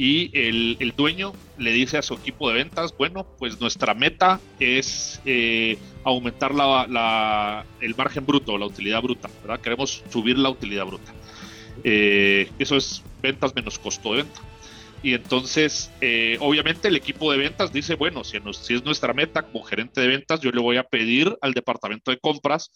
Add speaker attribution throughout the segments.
Speaker 1: y el, el, dueño le dice a su equipo de ventas, bueno, pues nuestra meta es eh, aumentar la, la, el margen bruto, la utilidad bruta, ¿verdad? Queremos subir la utilidad bruta. Eh, eso es ventas menos costo de venta. Y entonces, eh, obviamente, el equipo de ventas dice, bueno, si, si es nuestra meta como gerente de ventas, yo le voy a pedir al departamento de compras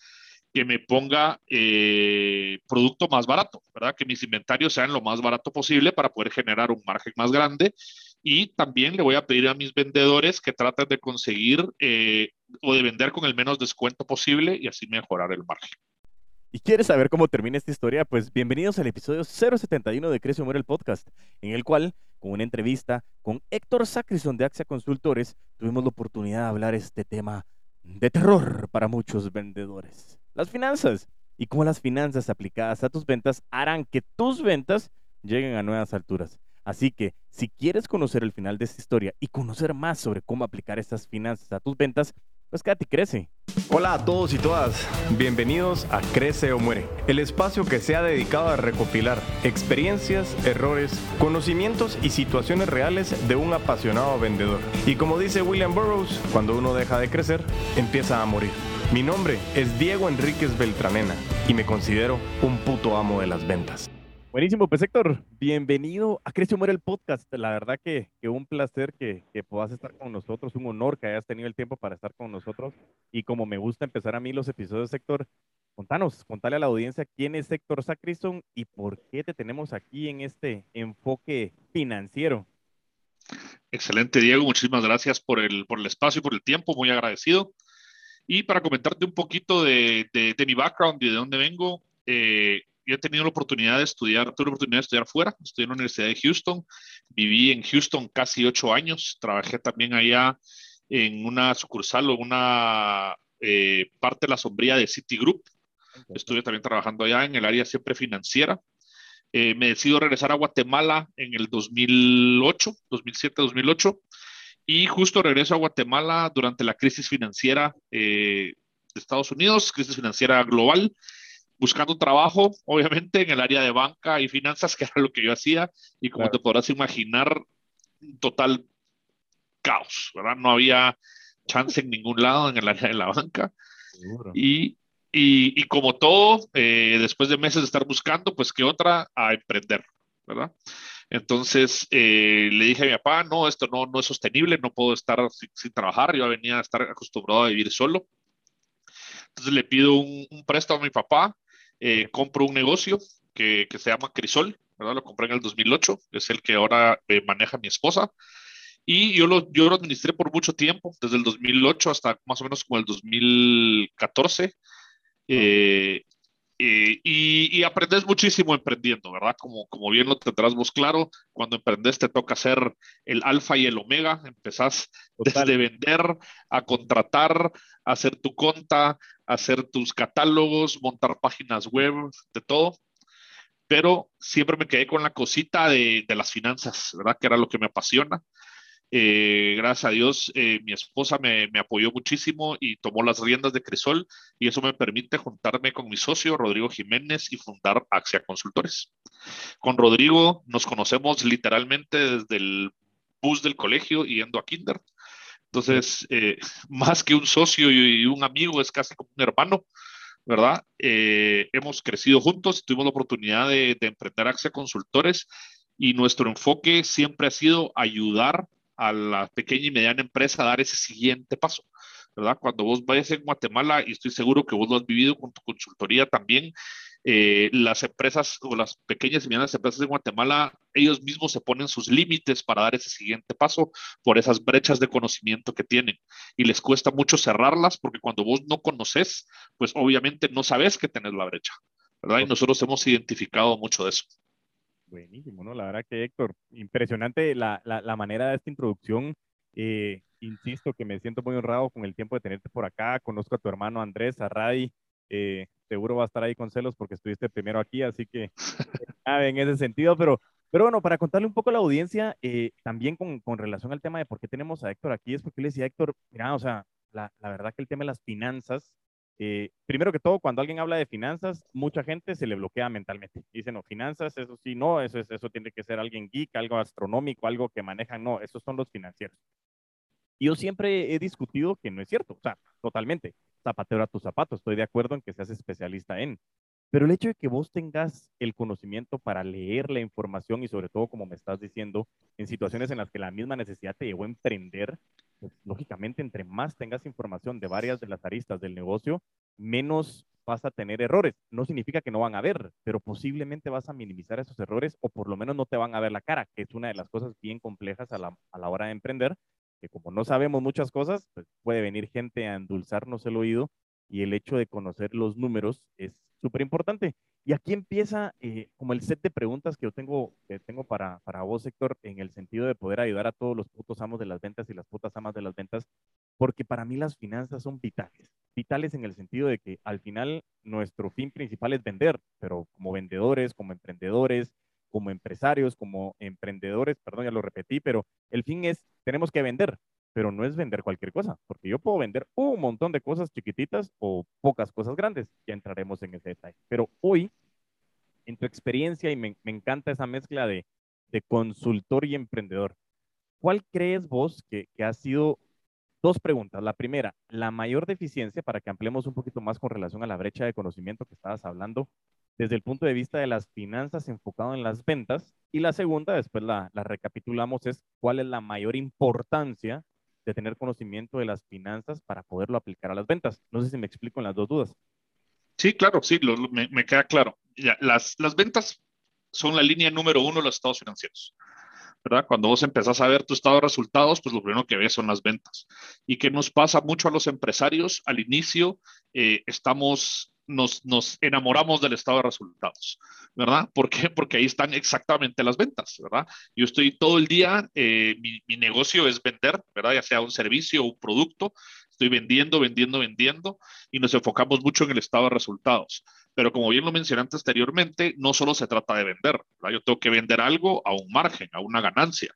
Speaker 1: que me ponga eh, producto más barato, ¿verdad? Que mis inventarios sean lo más barato posible para poder generar un margen más grande. Y también le voy a pedir a mis vendedores que traten de conseguir eh, o de vender con el menos descuento posible y así mejorar el margen.
Speaker 2: ¿Y quieres saber cómo termina esta historia? Pues bienvenidos al episodio 071 de Crece Muere el Podcast, en el cual, con una entrevista con Héctor Sacrison de Axia Consultores, tuvimos la oportunidad de hablar este tema de terror para muchos vendedores las finanzas y cómo las finanzas aplicadas a tus ventas harán que tus ventas lleguen a nuevas alturas. Así que si quieres conocer el final de esta historia y conocer más sobre cómo aplicar estas finanzas a tus ventas, pues quédate y crece.
Speaker 3: Hola a todos y todas, bienvenidos a Crece o Muere, el espacio que se ha dedicado a recopilar experiencias, errores, conocimientos y situaciones reales de un apasionado vendedor. Y como dice William Burroughs, cuando uno deja de crecer, empieza a morir. Mi nombre es Diego Enríquez Beltranena y me considero un puto amo de las ventas.
Speaker 2: Buenísimo, pues Héctor, bienvenido a Crece Muere el Podcast. La verdad que, que un placer que, que, puedas estar con nosotros, un honor que hayas tenido el tiempo para estar con nosotros. Y como me gusta empezar a mí los episodios, Héctor, contanos, contale a la audiencia quién es Héctor Sacristone y por qué te tenemos aquí en este enfoque financiero.
Speaker 1: Excelente, Diego. Muchísimas gracias por el, por el espacio y por el tiempo. Muy agradecido. Y para comentarte un poquito de, de, mi background y de dónde vengo, eh, yo he tenido la oportunidad de estudiar, tuve la oportunidad de estudiar fuera, estudié en la Universidad de Houston, viví en Houston casi ocho años, trabajé también allá en una sucursal o una eh, parte de la sombría de Citigroup, estuve también trabajando allá en el área siempre financiera. Eh, me decido regresar a Guatemala en el 2008, 2007-2008 y justo regreso a Guatemala durante la crisis financiera eh, de Estados Unidos, crisis financiera global, buscando trabajo, obviamente, en el área de banca y finanzas, que era lo que yo hacía, y como te podrás imaginar, total caos, ¿verdad? No había chance en ningún lado en el área de la banca. Y, y, y, como todo, eh, después de meses de estar buscando, pues qué otra, a emprender, ¿verdad? Entonces eh, le dije a mi papá, no, esto no, no es sostenible, no puedo estar sin, trabajar, yo venía a estar acostumbrado a vivir solo. Entonces le pido un, préstamo a mi papá, eh, compro un negocio que, que, se llama Crisol, ¿verdad? Lo compré en el 2008, es el que ahora eh, maneja mi esposa. Y yo lo, yo lo administré por mucho tiempo, desde el 2008 hasta más o menos como el 2014. Eh, eh, y, aprendes muchísimo emprendiendo, ¿verdad? Como, como bien lo tendrás vos claro, cuando emprendes te toca hacer el alfa y el omega, empezás desde vender a contratar, a hacer tu conta, hacer tus catálogos, montar páginas web, de todo. Pero siempre me quedé con la cosita de, de las finanzas, ¿verdad? Que era lo que me apasiona. Eh, gracias a Dios, eh, mi esposa me, me, apoyó muchísimo y tomó las riendas de Crisol y eso me permite juntarme con mi socio Rodrigo Jiménez y fundar Axia Consultores. Con Rodrigo nos conocemos literalmente desde el bus del colegio y yendo a Kinder. Entonces, eh, más que un socio y un amigo, es casi como un hermano, ¿verdad? hemos crecido juntos, tuvimos la oportunidad de, de emprender Axia Consultores y nuestro enfoque siempre ha sido ayudar a la pequeña y mediana empresa a dar ese siguiente paso, ¿verdad? Cuando vos vayas en Guatemala, y estoy seguro que vos lo has vivido con tu consultoría también, eh, las empresas o las pequeñas y medianas empresas de Guatemala, ellos mismos se ponen sus límites para dar ese siguiente paso por esas brechas de conocimiento que tienen. Y les cuesta mucho cerrarlas porque cuando vos no conoces, pues obviamente no sabes que tenés la brecha, ¿verdad? Y nosotros hemos identificado mucho de eso.
Speaker 2: Buenísimo, ¿no? La verdad que Héctor, impresionante la, la, manera de esta introducción. Eh, insisto que me siento muy honrado con el tiempo de tenerte por acá. Conozco a tu hermano Andrés, a Ray. Eh, seguro va a estar ahí con celos porque estuviste primero aquí, así que en ese sentido, pero, pero bueno, para contarle un poco a la audiencia, eh, también con, con, relación al tema de por qué tenemos a Héctor aquí, es porque le decía Héctor, mira, o sea, la, la verdad que el tema de las finanzas eh, primero que todo, cuando alguien habla de finanzas, mucha gente se le bloquea mentalmente. Dice, no, finanzas, eso sí, no, eso, es, eso tiene que ser alguien geek, algo astronómico, algo que manejan, no, esos son los financieros. Yo siempre he discutido que no es cierto, o sea, totalmente. Zapatero a tus zapatos, estoy de acuerdo en que seas especialista en. Pero el hecho de que vos tengas el conocimiento para leer la información y sobre todo, como me estás diciendo, en situaciones en las que la misma necesidad te llevó a emprender, pues, lógicamente entre más tengas información de varias de las aristas del negocio, menos vas a tener errores. No significa que no van a haber, pero posiblemente vas a minimizar esos errores o por lo menos no te van a ver la cara, que es una de las cosas bien complejas a la, a la hora de emprender, que como no sabemos muchas cosas, pues puede venir gente a endulzarnos el oído y el hecho de conocer los números es súper importante. Y aquí empieza eh, como el set de preguntas que yo tengo, que tengo para, para vos, Héctor, en el sentido de poder ayudar a todos los putos amos de las ventas y las putas amas de las ventas, porque para mí las finanzas son vitales. Vitales en el sentido de que al final nuestro fin principal es vender, pero como vendedores, como emprendedores, como empresarios, como emprendedores, perdón, ya lo repetí, pero el fin es, tenemos que vender, pero no es vender cualquier cosa, porque yo puedo vender un montón de cosas chiquititas o pocas cosas grandes, ya entraremos en ese detalle. Pero hoy, en tu experiencia, y me, encanta esa mezcla de, consultor y emprendedor, ¿cuál crees vos que, que ha sido Dos preguntas. La primera, la mayor deficiencia, para que ampliemos un poquito más con relación a la brecha de conocimiento que estabas hablando, desde el punto de vista de las finanzas enfocado en las ventas. Y la segunda, después la, la recapitulamos, es cuál es la mayor importancia de tener conocimiento de las finanzas para poderlo aplicar a las ventas. No sé si me explico en las dos dudas.
Speaker 1: Sí, claro, sí, me, queda claro. Ya, las, las ventas son la línea número uno de los estados financieros. ¿verdad? Cuando vos empezás a ver tu estado de resultados, pues lo primero que ves son las ventas. ¿Y qué nos pasa mucho a los empresarios? Al inicio eh, estamos nos, nos, enamoramos del estado de resultados, ¿verdad? ¿Por qué? Porque ahí están exactamente las ventas, ¿verdad? Yo estoy todo el día, eh, mi, mi, negocio es vender, ¿verdad? Ya sea un servicio o un producto, estoy vendiendo, vendiendo, vendiendo y nos enfocamos mucho en el estado de resultados. Pero como bien lo mencioné anteriormente, no solo se trata de vender, ¿verdad? Yo tengo que vender algo a un margen, a una ganancia.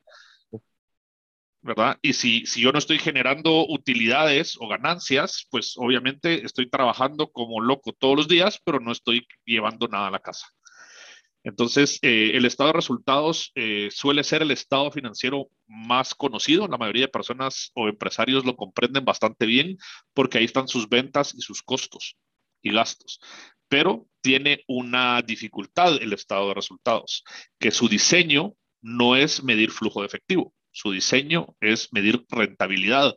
Speaker 1: ¿Verdad? Y si, si yo no estoy generando utilidades o ganancias, pues obviamente estoy trabajando como loco todos los días, pero no estoy llevando nada a la casa. Entonces, eh, el estado de resultados eh, suele ser el estado financiero más conocido. La mayoría de personas o empresarios lo comprenden bastante bien porque ahí están sus ventas y sus costos y gastos. Pero tiene una dificultad el estado de resultados, que su diseño no es medir flujo de efectivo. Su diseño es medir rentabilidad.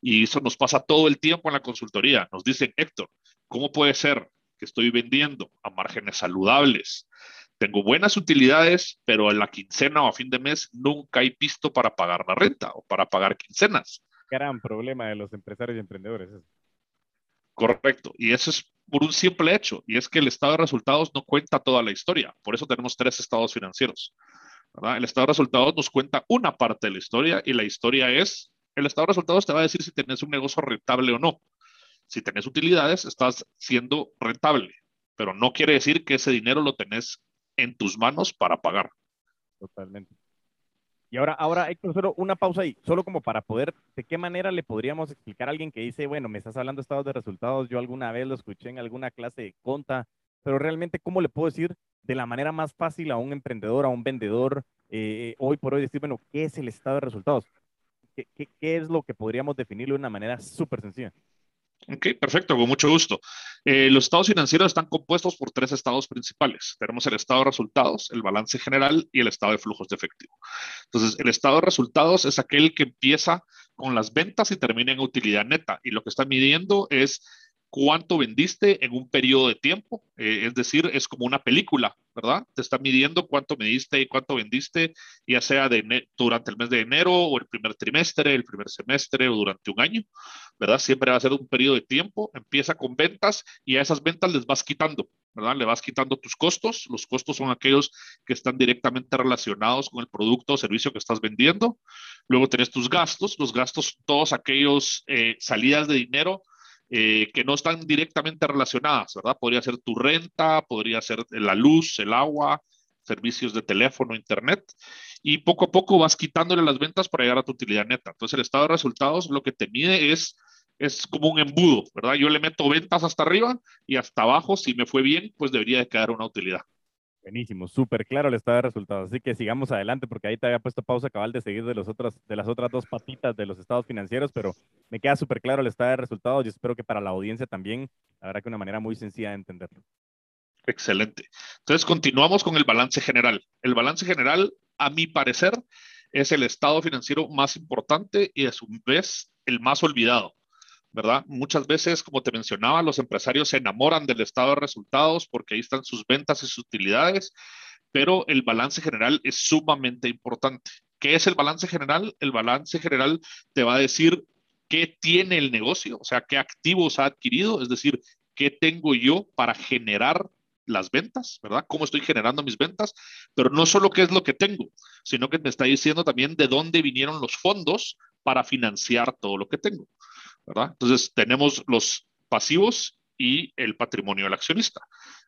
Speaker 1: Y eso nos pasa todo el tiempo en la consultoría. Nos dicen, Héctor, ¿cómo puede ser que estoy vendiendo a márgenes saludables? Tengo buenas utilidades, pero en la quincena o a fin de mes nunca hay pisto para pagar la renta o para pagar quincenas.
Speaker 2: Gran problema de los empresarios y emprendedores.
Speaker 1: Correcto. Y eso es por un simple hecho, y es que el estado de resultados no cuenta toda la historia. Por eso tenemos tres estados financieros. El estado de resultados nos cuenta una parte de la historia y la historia es, el estado de resultados te va a decir si tenés un negocio rentable o no. Si tenés utilidades, estás siendo rentable, pero no quiere decir que ese dinero lo tenés en tus manos para pagar.
Speaker 2: Totalmente. Y ahora, ahora, Héctor, solo una pausa ahí, solo como para poder, ¿de qué manera le podríamos explicar a alguien que dice, bueno, me estás hablando de estados de resultados, yo alguna vez lo escuché en alguna clase de conta, pero realmente, ¿cómo le puedo decir de la manera más fácil a un emprendedor, a un vendedor, eh, hoy por hoy decir, bueno, ¿qué es el estado de resultados? ¿Qué, qué, es lo que podríamos definirlo de una manera súper sencilla?
Speaker 1: Ok, perfecto, con mucho gusto. Eh, los estados financieros están compuestos por tres estados principales. Tenemos el estado de resultados, el balance general y el estado de flujos de efectivo. Entonces, el estado de resultados es aquel que empieza con las ventas y termina en utilidad neta. Y lo que está midiendo es cuánto vendiste en un periodo de tiempo, eh, es decir, es como una película, ¿verdad? Te está midiendo cuánto mediste y cuánto vendiste, ya sea durante el mes de enero o el primer trimestre, el primer semestre o durante un año, ¿verdad? Siempre va a ser un periodo de tiempo, empieza con ventas y a esas ventas les vas quitando, ¿verdad? Le vas quitando tus costos, los costos son aquellos que están directamente relacionados con el producto o servicio que estás vendiendo, luego tenés tus gastos, los gastos, todos aquellos eh, salidas de dinero, eh, que no están directamente relacionadas, ¿verdad? Podría ser tu renta, podría ser la luz, el agua, servicios de teléfono, internet, y poco a poco vas quitándole las ventas para llegar a tu utilidad neta. Entonces, el estado de resultados lo que te mide es es como un embudo, ¿verdad? Yo le meto ventas hasta arriba y hasta abajo, si me fue bien, pues debería de quedar una utilidad.
Speaker 2: Buenísimo, súper claro el estado de resultados. Así que sigamos adelante, porque ahí te había puesto pausa cabal de seguir de, los otros, de las otras dos patitas de los estados financieros, pero me queda súper claro el estado de resultados y espero que para la audiencia también, verdad que una manera muy sencilla de entenderlo.
Speaker 1: Excelente. Entonces, continuamos con el balance general. El balance general, a mi parecer, es el estado financiero más importante y a su vez el más olvidado. ¿Verdad? Muchas veces, como te mencionaba, los empresarios se enamoran del estado de resultados porque ahí están sus ventas y sus utilidades, pero el balance general es sumamente importante. ¿Qué es el balance general? El balance general te va a decir qué tiene el negocio, o sea, qué activos ha adquirido, es decir, qué tengo yo para generar las ventas, ¿verdad? ¿Cómo estoy generando mis ventas? Pero no solo qué es lo que tengo, sino que me está diciendo también de dónde vinieron los fondos para financiar todo lo que tengo. Entonces, tenemos los pasivos y el patrimonio del accionista.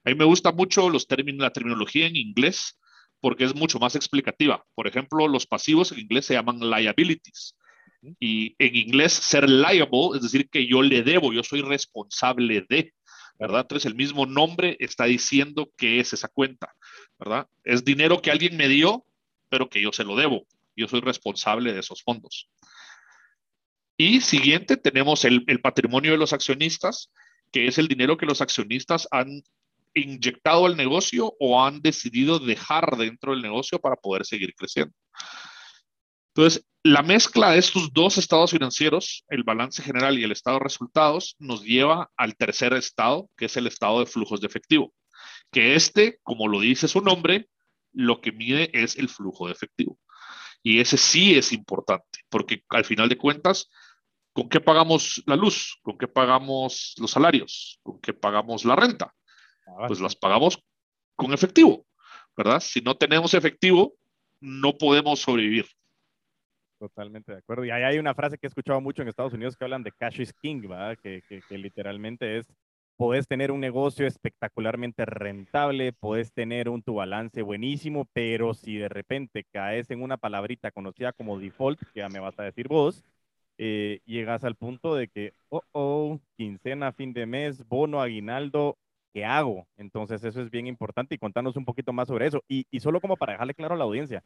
Speaker 1: A mí me gusta mucho los términos, la terminología en inglés porque es mucho más explicativa. Por ejemplo, los pasivos en inglés se llaman liabilities. Y en inglés, ser liable es decir que yo le debo, yo soy responsable de, ¿verdad? Entonces, el mismo nombre está diciendo que es esa cuenta, ¿verdad? Es dinero que alguien me dio, pero que yo se lo debo. Yo soy responsable de esos fondos. Y siguiente, tenemos el, patrimonio de los accionistas, que es el dinero que los accionistas han inyectado al negocio o han decidido dejar dentro del negocio para poder seguir creciendo. Entonces, la mezcla de estos dos estados financieros, el balance general y el estado de resultados, nos lleva al tercer estado, que es el estado de flujos de efectivo. Que este, como lo dice su nombre, lo que mide es el flujo de efectivo. Y ese sí es importante, porque al final de cuentas, ¿con qué pagamos la luz? ¿Con qué pagamos los salarios? ¿Con qué pagamos la renta? Ah, pues las pagamos con efectivo, ¿verdad? Si no tenemos efectivo, no podemos sobrevivir.
Speaker 2: Totalmente de acuerdo. Y ahí hay una frase que he escuchado mucho en Estados Unidos que hablan de cash is king, ¿verdad? Que, que, que literalmente es Puedes tener un negocio espectacularmente rentable, puedes tener un tu balance buenísimo, pero si de repente caes en una palabrita conocida como default, que ya me vas a decir vos, eh, llegas al punto de que, oh, oh, quincena, fin de mes, bono, aguinaldo, ¿qué hago? Entonces eso es bien importante y contanos un poquito más sobre eso. Y, solo como para dejarle claro a la audiencia,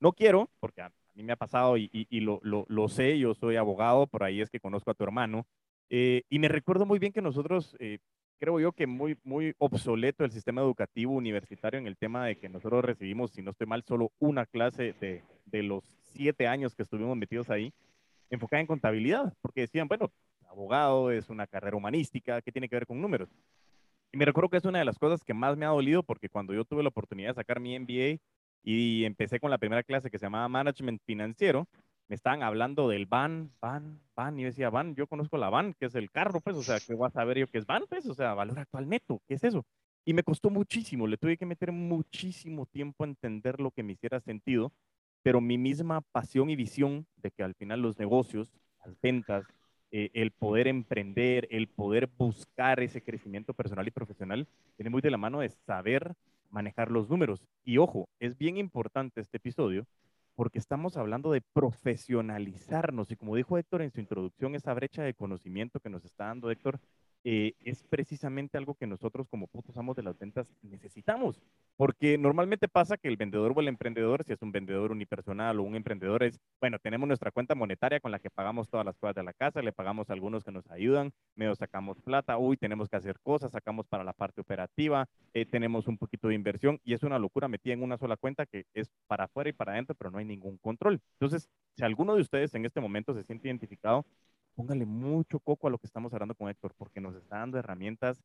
Speaker 2: no quiero, porque a, mí me ha pasado y, lo, lo, sé, yo soy abogado, por ahí es que conozco a tu hermano, eh, y me recuerdo muy bien que nosotros, eh, creo yo que muy, muy obsoleto el sistema educativo universitario en el tema de que nosotros recibimos, si no estoy mal, solo una clase de, de los siete años que estuvimos metidos ahí, enfocada en contabilidad, porque decían, bueno, abogado es una carrera humanística, ¿qué tiene que ver con números? Y me recuerdo que es una de las cosas que más me ha dolido porque cuando yo tuve la oportunidad de sacar mi MBA y empecé con la primera clase que se llamaba Management Financiero, me estaban hablando del van, van, van, y yo decía, van, yo conozco la van, que es el carro, pues, o sea, ¿qué voy a saber yo qué es van, pues, o sea, valor actual neto, ¿qué es eso? Y me costó muchísimo, le tuve que meter muchísimo tiempo a entender lo que me hiciera sentido, pero mi misma pasión y visión de que al final los negocios, las ventas, eh, el poder emprender, el poder buscar ese crecimiento personal y profesional, tiene muy de la mano de saber manejar los números. Y ojo, es bien importante este episodio porque estamos hablando de profesionalizarnos y como dijo Héctor en su introducción, esa brecha de conocimiento que nos está dando Héctor eh, es precisamente algo que nosotros como putos amos de las ventas necesitamos. Porque normalmente pasa que el vendedor o el emprendedor, si es un vendedor unipersonal o un emprendedor, es, bueno, tenemos nuestra cuenta monetaria con la que pagamos todas las cosas de la casa, le pagamos a algunos que nos ayudan, medio sacamos plata, uy, tenemos que hacer cosas, sacamos para la parte operativa, eh, tenemos un poquito de inversión y es una locura metida en una sola cuenta que es para afuera y para adentro, pero no hay ningún control. Entonces, si alguno de ustedes en este momento se siente identificado, póngale mucho coco a lo que estamos hablando con Héctor, porque nos está dando herramientas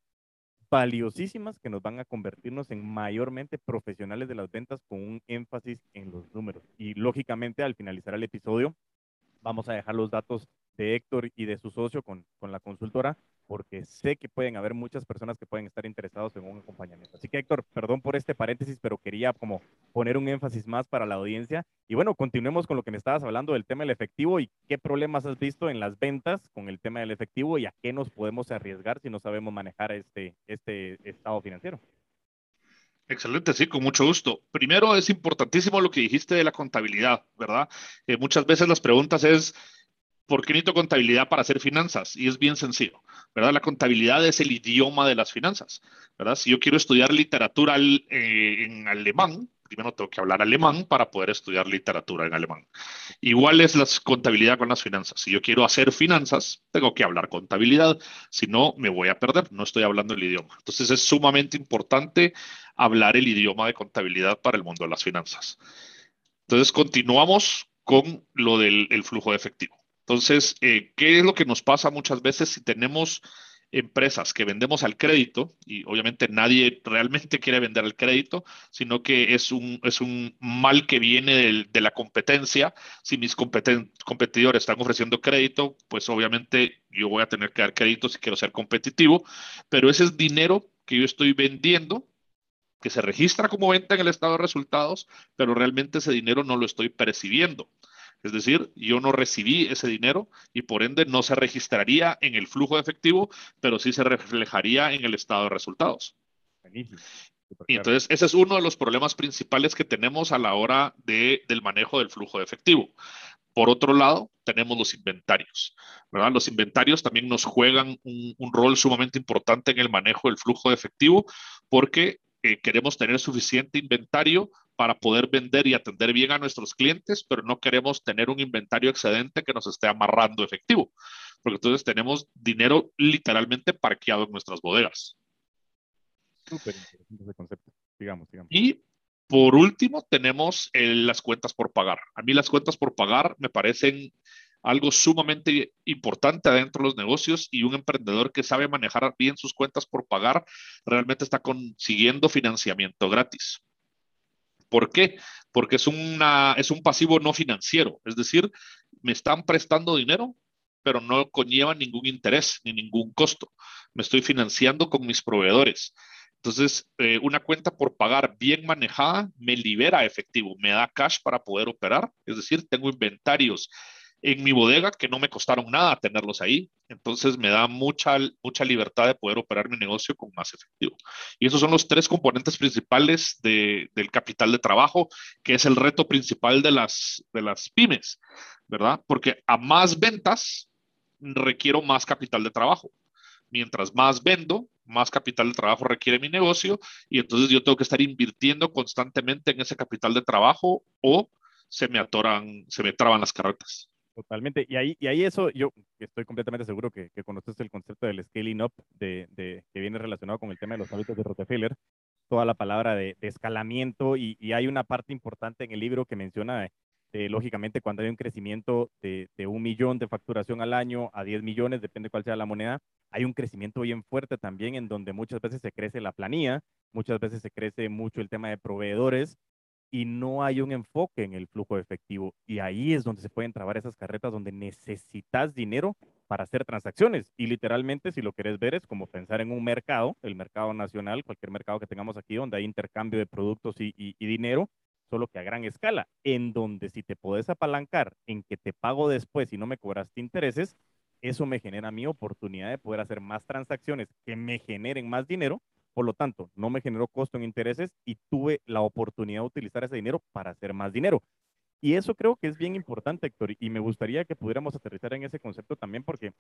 Speaker 2: valiosísimas que nos van a convertirnos en mayormente profesionales de las ventas con un énfasis en los números. Y lógicamente al finalizar el episodio vamos a dejar los datos de Héctor y de su socio con, con la consultora porque sé que pueden haber muchas personas que pueden estar interesados en un acompañamiento. Así que Héctor, perdón por este paréntesis, pero quería como poner un énfasis más para la audiencia. Y bueno, continuemos con lo que me estabas hablando del tema del efectivo y qué problemas has visto en las ventas con el tema del efectivo y a qué nos podemos arriesgar si no sabemos manejar este, este estado financiero.
Speaker 1: Excelente, sí, con mucho gusto. Primero, es importantísimo lo que dijiste de la contabilidad, ¿verdad? Eh, muchas veces las preguntas es, ¿Por qué necesito contabilidad para hacer finanzas? Y es bien sencillo, ¿verdad? La contabilidad es el idioma de las finanzas, ¿verdad? Si yo quiero estudiar literatura eh, en alemán, primero tengo que hablar alemán para poder estudiar literatura en alemán. Igual es la contabilidad con las finanzas. Si yo quiero hacer finanzas, tengo que hablar contabilidad, si no, me voy a perder, no estoy hablando el idioma. Entonces es sumamente importante hablar el idioma de contabilidad para el mundo de las finanzas. Entonces continuamos con lo del flujo de efectivo. Entonces, eh, ¿qué es lo que nos pasa muchas veces si tenemos empresas que vendemos al crédito, y obviamente nadie realmente quiere vender al crédito, sino que es un, es un mal que viene de la competencia. Si mis competidores están ofreciendo crédito, pues obviamente yo voy a tener que dar crédito si quiero ser competitivo, pero ese es dinero que yo estoy vendiendo que se registra como venta en el estado de resultados, pero realmente ese dinero no lo estoy percibiendo. Es decir, yo no recibí ese dinero y por ende no se registraría en el flujo de efectivo, pero sí se reflejaría en el estado de resultados. Y entonces, ese es uno de los problemas principales que tenemos a la hora de, del manejo del flujo de efectivo. Por otro lado, tenemos los inventarios. ¿verdad? Los inventarios también nos juegan un, un rol sumamente importante en el manejo del flujo de efectivo porque eh, queremos tener suficiente inventario para poder vender y atender bien a nuestros clientes, pero no queremos tener un inventario excedente que nos esté amarrando efectivo, porque entonces tenemos dinero literalmente parqueado en nuestras bodegas.
Speaker 2: Súper interesante ese concepto. Digamos, digamos.
Speaker 1: Y por último, tenemos eh, las cuentas por pagar. A mí las cuentas por pagar me parecen algo sumamente importante adentro de los negocios y un emprendedor que sabe manejar bien sus cuentas por pagar realmente está consiguiendo financiamiento gratis. ¿Por qué? Porque es, una, es un pasivo no financiero, es decir, me están prestando dinero, pero no conlleva ningún interés ni ningún costo. Me estoy financiando con mis proveedores. Entonces, eh, una cuenta por pagar bien manejada me libera efectivo, me da cash para poder operar. Es decir, tengo inventarios en mi bodega que no me costaron nada tenerlos ahí. Entonces me da mucha, mucha libertad de poder operar mi negocio con más efectivo. Y esos son los tres componentes principales de, del capital de trabajo, que es el reto principal de las, de las pymes, ¿verdad? Porque a más ventas requiero más capital de trabajo. Mientras más vendo, más capital de trabajo requiere mi negocio y entonces yo tengo que estar invirtiendo constantemente en ese capital de trabajo o se me atoran, se me traban las carretas.
Speaker 2: Totalmente. Y ahí, y ahí eso, yo estoy completamente seguro que, que conoces el concepto del scaling up, de, de, que viene relacionado con el tema de los hábitos de Rockefeller, toda la palabra de, escalamiento, y, y, hay una parte importante en el libro que menciona, eh, lógicamente, cuando hay un crecimiento de, de, un millón de facturación al año a 10 millones, depende cuál sea la moneda, hay un crecimiento bien fuerte también en donde muchas veces se crece la planilla, muchas veces se crece mucho el tema de proveedores, y no hay un enfoque en el flujo efectivo. Y ahí es donde se pueden trabar esas carretas donde necesitas dinero para hacer transacciones. Y literalmente, si lo quieres ver, es como pensar en un mercado, el mercado nacional, cualquier mercado que tengamos aquí, donde hay intercambio de productos y, y dinero, solo que a gran escala, en donde si te puedes apalancar en que te pago después y no me cobraste intereses, eso me genera mi oportunidad de poder hacer más transacciones que me generen más dinero por lo tanto, no me generó costo en intereses y tuve la oportunidad de utilizar ese dinero para hacer más dinero. Y eso creo que es bien importante, Héctor, y me gustaría que pudiéramos aterrizar en ese concepto también porque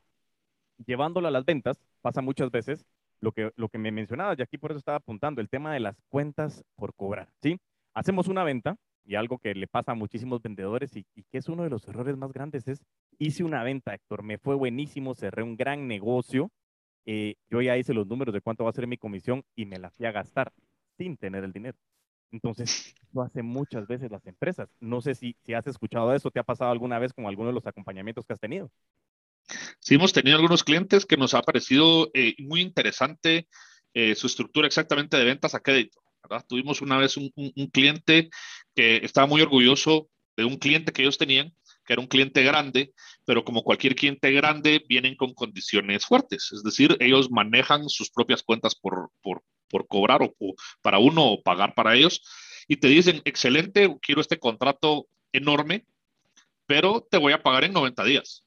Speaker 2: llevándolo a las ventas pasa muchas veces lo que, lo que me mencionabas y aquí por eso estaba apuntando, el tema de las cuentas por cobrar, ¿sí? Hacemos una venta y algo que le pasa a muchísimos vendedores y, y que es uno de los errores más grandes es, hice una venta, Héctor, me fue buenísimo, cerré un gran negocio, eh, yo ya hice los números de cuánto va a ser mi comisión y me la fui a gastar sin tener el dinero. Entonces, lo hacen muchas veces las empresas. No sé si, si has escuchado eso, ¿te ha pasado alguna vez con alguno de los acompañamientos que has tenido?
Speaker 1: Sí, hemos tenido algunos clientes que nos ha parecido eh, muy interesante eh, su estructura exactamente de ventas a crédito. Tuvimos una vez un, cliente que estaba muy orgulloso de un cliente que ellos tenían, que era un cliente grande, pero como cualquier cliente grande, vienen con condiciones fuertes. Es decir, ellos manejan sus propias cuentas por, por, cobrar o, para uno o pagar para ellos. Y te dicen, excelente, quiero este contrato enorme, pero te voy a pagar en 90 días.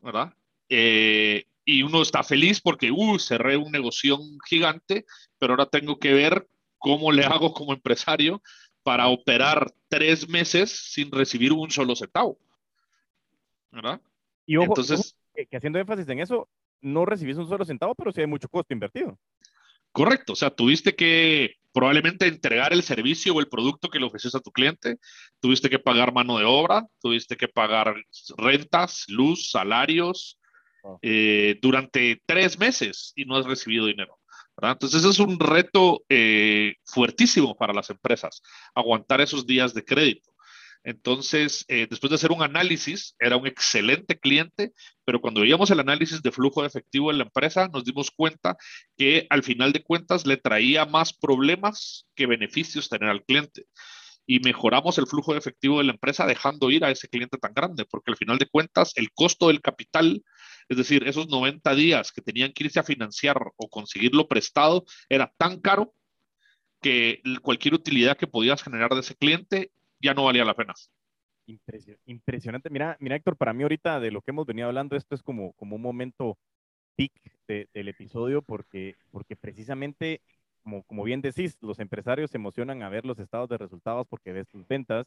Speaker 1: ¿Verdad? Eh, y uno está feliz porque, uh, cerré un negocio gigante, pero ahora tengo que ver cómo le hago como empresario para operar tres meses sin recibir un solo centavo. ¿verdad?
Speaker 2: Y ojo, Entonces, que, haciendo énfasis en eso, no recibís un solo centavo, pero sí hay mucho costo invertido.
Speaker 1: Correcto, o sea, tuviste que probablemente entregar el servicio o el producto que le ofreces a tu cliente, tuviste que pagar mano de obra, tuviste que pagar rentas, luz, salarios oh. eh, durante tres meses y no has recibido dinero. Entonces es un reto eh, fuertísimo para las empresas, aguantar esos días de crédito. Entonces, eh, después de hacer un análisis, era un excelente cliente, pero cuando veíamos el análisis de flujo de efectivo en la empresa, nos dimos cuenta que al final de cuentas le traía más problemas que beneficios tener al cliente. Y mejoramos el flujo de efectivo de la empresa dejando ir a ese cliente tan grande, porque al final de cuentas el costo del capital, es decir, esos 90 días que tenían que irse a financiar o conseguirlo prestado, era tan caro que cualquier utilidad que podías generar de ese cliente ya no valía la pena.
Speaker 2: Impresionante. Mira, mira, Héctor, para mí ahorita de lo que hemos venido hablando, esto es como, como un momento peak del episodio porque, porque precisamente, como, como bien decís, los empresarios se emocionan a ver los estados de resultados porque ves tus ventas,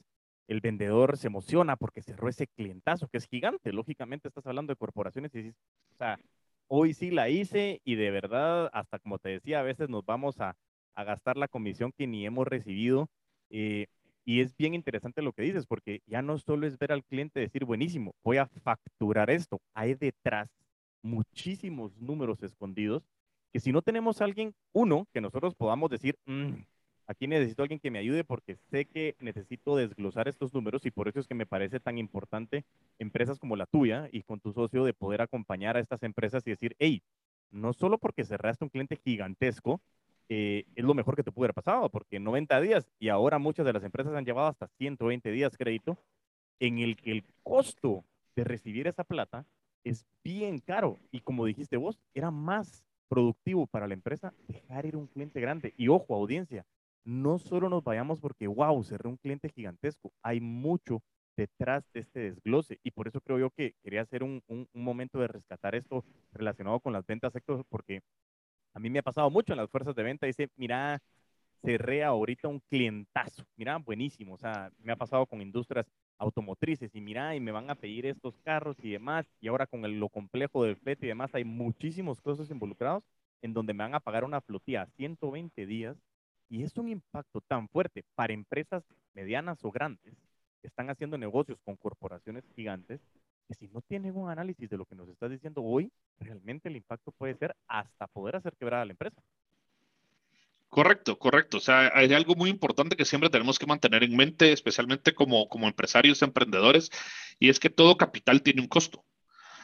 Speaker 2: el vendedor se emociona porque cerró ese clientazo que es gigante. Lógicamente estás hablando de corporaciones y dices, o sea, hoy sí la hice y de verdad, hasta como te decía, a veces nos vamos a, a gastar la comisión que ni hemos recibido. Eh, y es bien interesante lo que dices, porque ya no solo es ver al cliente decir, buenísimo, voy a facturar esto. Hay detrás muchísimos números escondidos que si no tenemos a alguien, uno, que nosotros podamos decir, mm, aquí necesito alguien que me ayude porque sé que necesito desglosar estos números y por eso es que me parece tan importante empresas como la tuya y con tu socio de poder acompañar a estas empresas y decir, hey, no solo porque cerraste un cliente gigantesco, eh, es lo mejor que te pudo haber pasado, porque 90 días, y ahora muchas de las empresas han llevado hasta 120 días crédito, en el que el costo de recibir esa plata es bien caro. Y como dijiste vos, era más productivo para la empresa dejar ir un cliente grande. Y ojo, audiencia, no solo nos vayamos porque, wow, cerré un cliente gigantesco, hay mucho detrás de este desglose. Y por eso creo yo que quería hacer un, un, un momento de rescatar esto relacionado con las ventas, Héctor, porque a mí me ha pasado mucho en las fuerzas de venta. Dice, mira, cerré ahorita un clientazo. Mira, buenísimo. O sea, me ha pasado con industrias automotrices y mira, y me van a pedir estos carros y demás. Y ahora con lo complejo del flete y demás, hay muchísimos costos involucrados en donde me van a pagar una flotilla a 120 días. Y es un impacto tan fuerte para empresas medianas o grandes que están haciendo negocios con corporaciones gigantes que si no tienen un análisis de lo que nos estás diciendo hoy, realmente el impacto puede ser hasta poder hacer quebrar a la empresa.
Speaker 1: Correcto, correcto. O sea, hay algo muy importante que siempre tenemos que mantener en mente, especialmente como, como empresarios, emprendedores, y es que todo capital tiene un costo.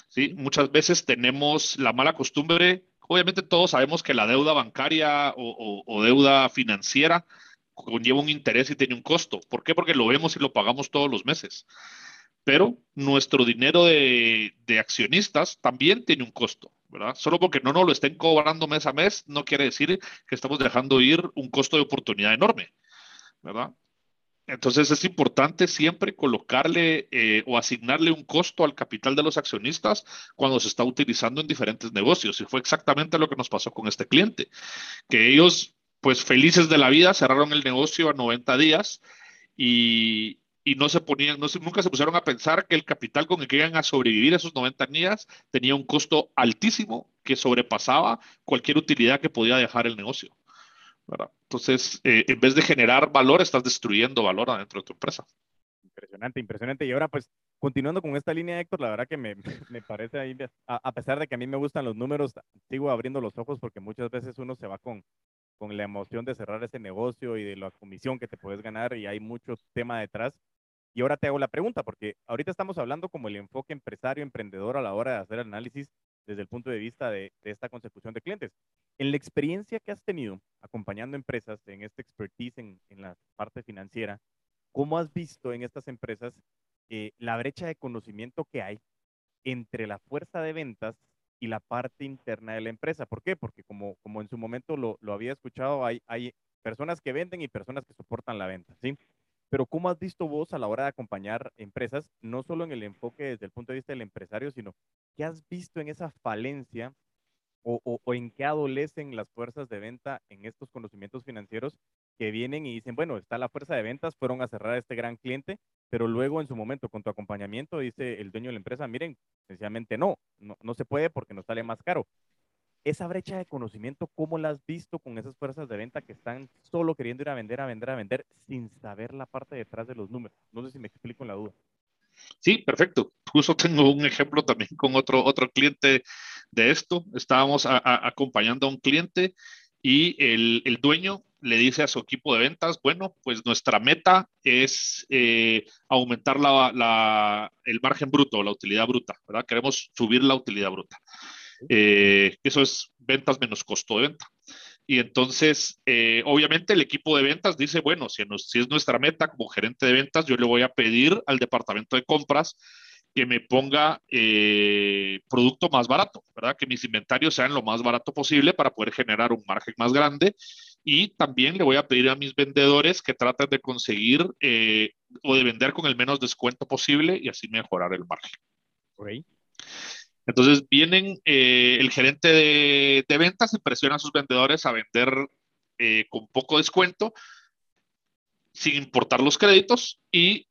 Speaker 1: ¿sí? Muchas veces tenemos la mala costumbre, obviamente todos sabemos que la deuda bancaria o, o deuda financiera conlleva un interés y tiene un costo. ¿Por qué? Porque lo vemos y lo pagamos todos los meses pero nuestro dinero de, accionistas también tiene un costo, Solo porque no nos lo estén cobrando mes a mes, no quiere decir que estamos dejando ir un costo de oportunidad enorme, ¿verdad? Entonces es importante siempre colocarle eh, o asignarle un costo al capital de los accionistas cuando se está utilizando en diferentes negocios. Y fue exactamente lo que nos pasó con este cliente, que ellos, pues felices de la vida, cerraron el negocio a 90 días y, y no se ponían, nunca se pusieron a pensar que el capital con el que iban a sobrevivir esos 90 días tenía un costo altísimo que sobrepasaba cualquier utilidad que podía dejar el negocio. Entonces, eh, en vez de generar valor, estás destruyendo valor dentro de tu empresa.
Speaker 2: Impresionante, impresionante. Y ahora, pues, continuando con esta línea, Héctor, la verdad que me, me parece ahí, a, pesar de que a mí me gustan los números, sigo abriendo los ojos porque muchas veces uno se va con, con la emoción de cerrar ese negocio y de la comisión que te puedes ganar y hay mucho tema detrás. Y ahora te hago la pregunta, porque ahorita estamos hablando como el enfoque empresario, emprendedor a la hora de hacer análisis desde el punto de vista de, esta consecución de clientes. En la experiencia que has tenido acompañando empresas en esta expertise en, la parte financiera, ¿cómo has visto en estas empresas eh, la brecha de conocimiento que hay entre la fuerza de ventas y la parte interna de la empresa? ¿Por qué? Porque como, como en su momento lo, lo había escuchado, hay, hay personas que venden y personas que soportan la venta, ¿sí? Pero ¿cómo has visto vos a la hora de acompañar empresas, no solo en el enfoque desde el punto de vista del empresario, sino qué has visto en esa falencia o, o, en qué adolecen las fuerzas de venta en estos conocimientos financieros que vienen y dicen, bueno, está la fuerza de ventas, fueron a cerrar este gran cliente, pero luego en su momento con tu acompañamiento dice el dueño de la empresa, miren, sencillamente no, no, no se puede porque nos sale más caro. Esa brecha de conocimiento, ¿cómo la has visto con esas fuerzas de venta que están solo queriendo ir a vender, a vender, a vender, sin saber la parte detrás de los números? No sé si me explico en la duda.
Speaker 1: Sí, perfecto. Justo tengo un ejemplo también con otro, otro cliente de esto. Estábamos acompañando a un cliente y el, el, dueño le dice a su equipo de ventas, bueno, pues nuestra meta es eh, aumentar la, el margen bruto, la utilidad bruta, ¿verdad? Queremos subir la utilidad bruta. Eh, eso es ventas menos costo de venta. Y entonces, eh, obviamente, el equipo de ventas dice, bueno, si, si es nuestra meta como gerente de ventas, yo le voy a pedir al departamento de compras que me ponga eh, producto más barato, ¿verdad? Que mis inventarios sean lo más barato posible para poder generar un margen más grande. Y también le voy a pedir a mis vendedores que traten de conseguir eh, o de vender con el menos descuento posible y así mejorar el margen. Okay. Entonces vienen eh, el gerente de, de, ventas y presiona a sus vendedores a vender con poco descuento sin importar los créditos y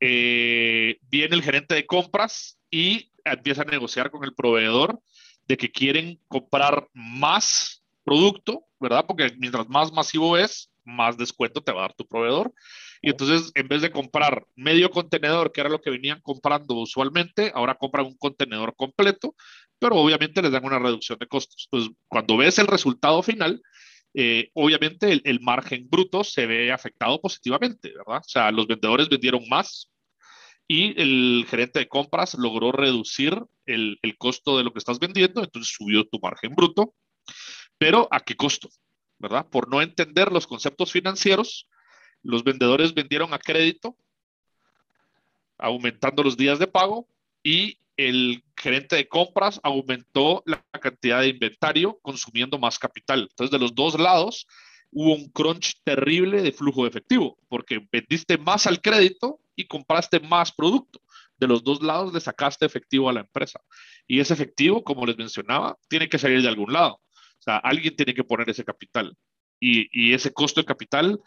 Speaker 1: eh, viene el gerente de compras y empieza a negociar con el proveedor de que quieren comprar más producto, ¿verdad? Porque mientras más masivo es, más descuento te va a dar tu proveedor. Y entonces, en vez de comprar medio contenedor, que era lo que venían comprando usualmente, ahora compran un contenedor completo, pero obviamente les dan una reducción de costos. Entonces, cuando ves el resultado final, eh, obviamente el, margen bruto se ve afectado positivamente, ¿verdad? O sea, los vendedores vendieron más y el gerente de compras logró reducir el, el costo de lo que estás vendiendo, entonces subió tu margen bruto, pero ¿a qué costo? ¿Verdad? Por no entender los conceptos financieros, los vendedores vendieron a crédito, aumentando los días de pago y el gerente de compras aumentó la cantidad de inventario consumiendo más capital. Entonces, de los dos lados, hubo un crunch terrible de flujo de efectivo, porque vendiste más al crédito y compraste más producto. De los dos lados le sacaste efectivo a la empresa. Y ese efectivo, como les mencionaba, tiene que salir de algún lado. Alguien tiene que poner ese capital. Y, ese costo de capital,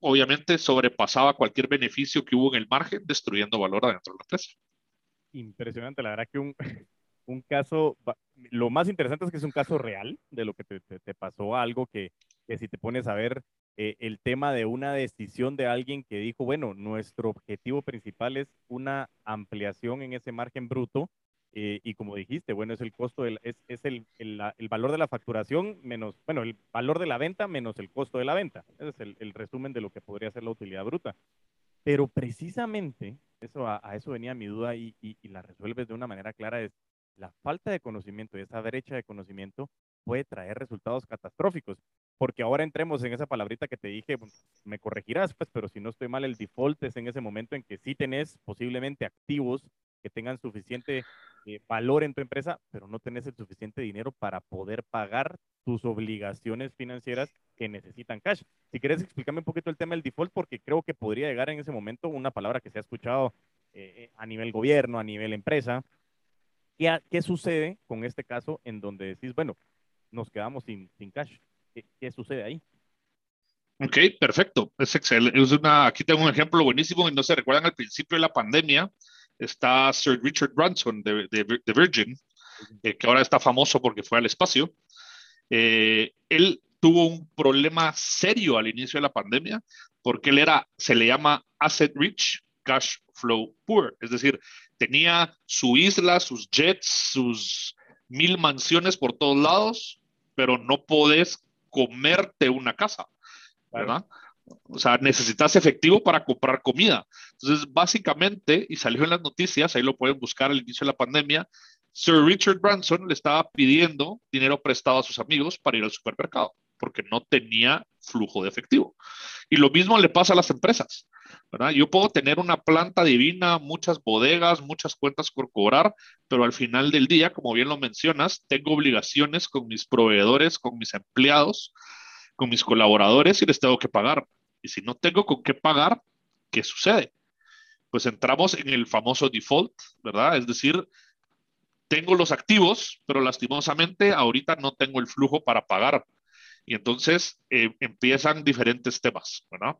Speaker 1: obviamente, sobrepasaba cualquier beneficio que hubo en el margen, destruyendo valor adentro de la empresa
Speaker 2: impresionante. La verdad que un, caso, lo más interesante es que es un caso real de lo que te, te, pasó, algo que, que, si te pones a ver eh, el tema de una decisión de alguien que dijo, bueno, nuestro objetivo principal es una ampliación en ese margen bruto. Eh, y como dijiste, bueno, es el costo, del, es, es el, el, el, valor de la facturación menos, bueno, el valor de la venta menos el costo de la venta. Ese es el, el resumen de lo que podría ser la utilidad bruta. Pero precisamente eso, a, eso venía mi duda y, la resuelves de una manera clara, es la falta de conocimiento y esa brecha de conocimiento puede traer resultados catastróficos. Porque ahora entremos en esa palabrita que te dije, me corregirás, pues, pero si no estoy mal, el default es en ese momento en que sí tenés posiblemente activos que tengan suficiente eh, valor en tu empresa, pero no tenés el suficiente dinero para poder pagar tus obligaciones financieras que necesitan cash. Si quieres explicarme un poquito el tema del default, porque creo que podría llegar en ese momento una palabra que se ha escuchado eh, eh, a nivel gobierno, a nivel empresa. ¿Qué, ¿Qué, sucede con este caso en donde decís, bueno, nos quedamos sin, cash? ¿Qué, ¿Qué, sucede ahí?
Speaker 1: Ok, perfecto. Es excelente. Es aquí tengo un ejemplo buenísimo no se recuerdan al principio de la pandemia está Sir Richard Branson de, de, Virgin, eh, que ahora está famoso porque fue al espacio. Eh, él tuvo un problema serio al inicio de la pandemia porque él era, se le llama asset rich, cash flow poor, es decir, tenía su isla, sus jets, sus mil mansiones por todos lados, pero no podés comerte una casa, ¿verdad? O sea, necesitas efectivo para comprar comida. Entonces, básicamente, y salió en las noticias, ahí lo pueden buscar al inicio de la pandemia, Sir Richard Branson le estaba pidiendo dinero prestado a sus amigos para ir al supermercado, porque no tenía flujo de efectivo. Y lo mismo le pasa a las empresas. ¿verdad? Yo puedo tener una planta divina, muchas bodegas, muchas cuentas por cobrar, pero al final del día, como bien lo mencionas, tengo obligaciones con mis proveedores, con mis empleados, con mis colaboradores y les tengo que pagar. Y si no tengo con qué pagar, ¿qué sucede? Pues entramos en el famoso default, ¿verdad? Es decir, tengo los activos, pero lastimosamente ahorita no tengo el flujo para pagar. Y entonces eh, empiezan diferentes temas, ¿verdad?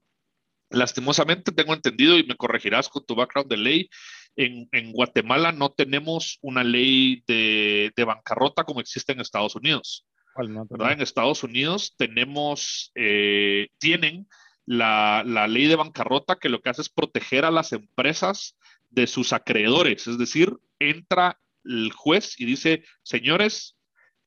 Speaker 1: Lastimosamente tengo entendido, y me corregirás con tu background de ley, en, en Guatemala no tenemos una ley de, de, bancarrota como existe en Estados Unidos. ¿verdad? En Estados Unidos tenemos, eh, tienen la, ley de bancarrota que lo que hace es proteger a las empresas de sus acreedores, es decir, entra el juez y dice, señores,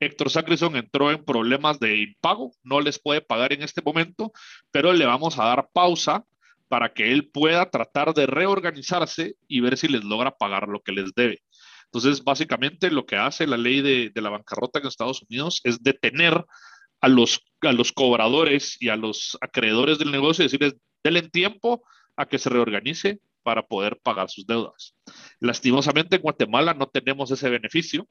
Speaker 1: Héctor Sacrison entró en problemas de impago, no les puede pagar en este momento, pero le vamos a dar pausa para que él pueda tratar de reorganizarse y ver si les logra pagar lo que les debe. Entonces, básicamente lo que hace la ley de, la bancarrota en Estados Unidos es detener a los, a los cobradores y a los acreedores del negocio y decirles, denle tiempo a que se reorganice para poder pagar sus deudas. Lastimosamente en Guatemala no tenemos ese beneficio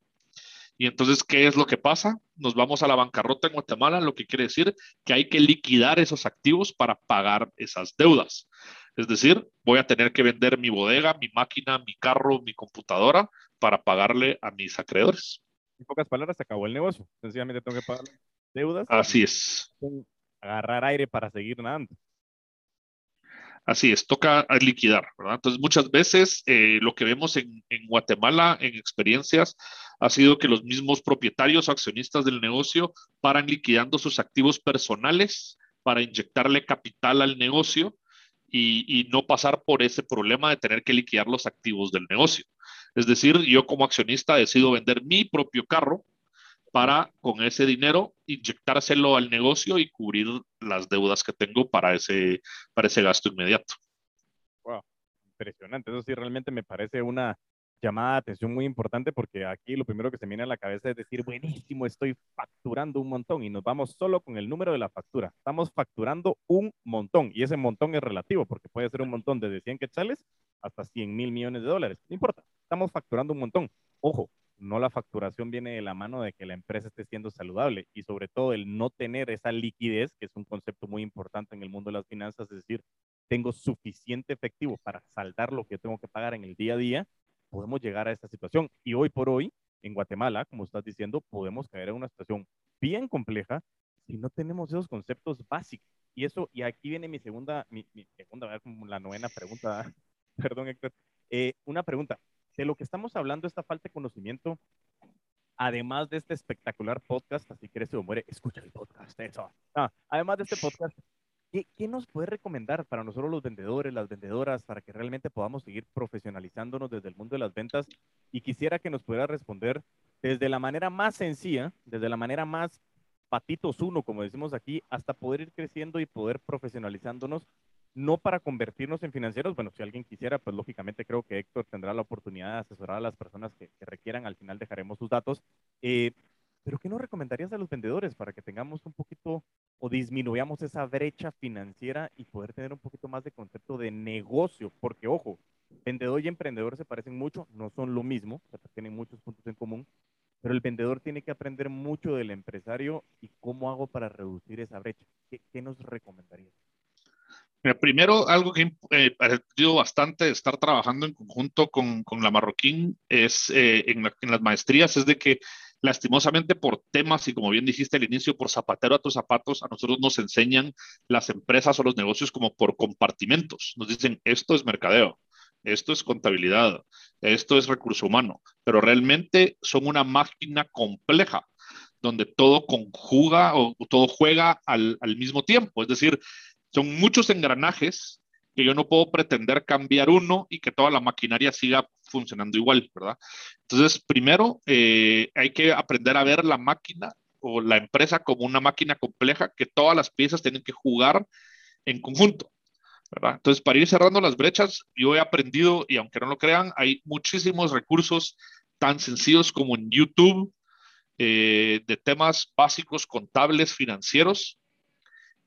Speaker 1: y entonces, ¿qué es lo que pasa? Nos vamos a la bancarrota en Guatemala, lo que quiere decir que hay que liquidar esos activos para pagar esas deudas. Es decir, voy a tener que vender mi bodega, mi máquina, mi carro, mi computadora para pagarle a mis acreedores.
Speaker 2: En pocas palabras, se acabó el negocio. Sencillamente tengo que pagar deudas.
Speaker 1: Así es.
Speaker 2: Agarrar aire para seguir nadando.
Speaker 1: Así es, toca liquidar, ¿verdad? Entonces, muchas veces eh, lo que vemos en, en, Guatemala en experiencias ha sido que los mismos propietarios o accionistas del negocio paran liquidando sus activos personales para inyectarle capital al negocio y, y no pasar por ese problema de tener que liquidar los activos del negocio. Es decir, yo como accionista decido vender mi propio carro para con ese dinero inyectárselo al negocio y cubrir las deudas que tengo para ese, para ese gasto inmediato.
Speaker 2: Wow, impresionante. Eso sí, realmente me parece una llamada de atención muy importante porque aquí lo primero que se viene a la cabeza es decir, buenísimo, estoy facturando un montón y nos vamos solo con el número de la factura. Estamos facturando un montón y ese montón es relativo porque puede ser un montón desde 100 quetzales hasta 100 mil millones de dólares. No importa, estamos facturando un montón. Ojo, no la facturación viene de la mano de que la empresa esté siendo saludable y sobre todo el no tener esa liquidez, que es un concepto muy importante en el mundo de las finanzas, es decir, tengo suficiente efectivo para saldar lo que tengo que pagar en el día a día, podemos llegar a esta situación. Y hoy por hoy, en Guatemala, como estás diciendo, podemos caer en una situación bien compleja si no tenemos esos conceptos básicos. Y eso, y aquí viene mi segunda, mi, segunda, la novena pregunta, perdón Héctor, eh, una pregunta de lo que estamos hablando, esta falta de conocimiento, además de este espectacular podcast, así que o muere, escucha el podcast, eso. Ah, además de este podcast, ¿qué, ¿qué, nos puede recomendar para nosotros los vendedores, las vendedoras, para que realmente podamos seguir profesionalizándonos desde el mundo de las ventas? Y quisiera que nos pudiera responder desde la manera más sencilla, desde la manera más patitos uno, como decimos aquí, hasta poder ir creciendo y poder profesionalizándonos no para convertirnos en financieros. Bueno, si alguien quisiera, pues lógicamente creo que Héctor tendrá la oportunidad de asesorar a las personas que, requieran. Al final dejaremos sus datos. Eh, pero ¿qué nos recomendarías a los vendedores para que tengamos un poquito o disminuyamos esa brecha financiera y poder tener un poquito más de concepto de negocio? Porque, ojo, vendedor y emprendedor se parecen mucho, no son lo mismo, tienen muchos puntos en común, pero el vendedor tiene que aprender mucho del empresario y cómo hago para reducir esa brecha. ¿Qué, qué nos recomendarías?
Speaker 1: Primero, algo que eh, ha sido bastante estar trabajando en conjunto con, con la Marroquín es eh, en, en, las maestrías, es de que lastimosamente por temas y como bien dijiste al inicio, por zapatero a tus zapatos, a nosotros nos enseñan las empresas o los negocios como por compartimentos. Nos dicen, esto es mercadeo, esto es contabilidad, esto es recurso humano, pero realmente son una máquina compleja donde todo conjuga o todo juega al, al mismo tiempo. Es decir, son muchos engranajes que yo no puedo pretender cambiar uno y que toda la maquinaria siga funcionando igual, ¿verdad? Entonces, primero eh, hay que aprender a ver la máquina o la empresa como una máquina compleja que todas las piezas tienen que jugar en conjunto, ¿verdad? Entonces, para ir cerrando las brechas, yo he aprendido, y aunque no lo crean, hay muchísimos recursos tan sencillos como en YouTube eh, de temas básicos contables financieros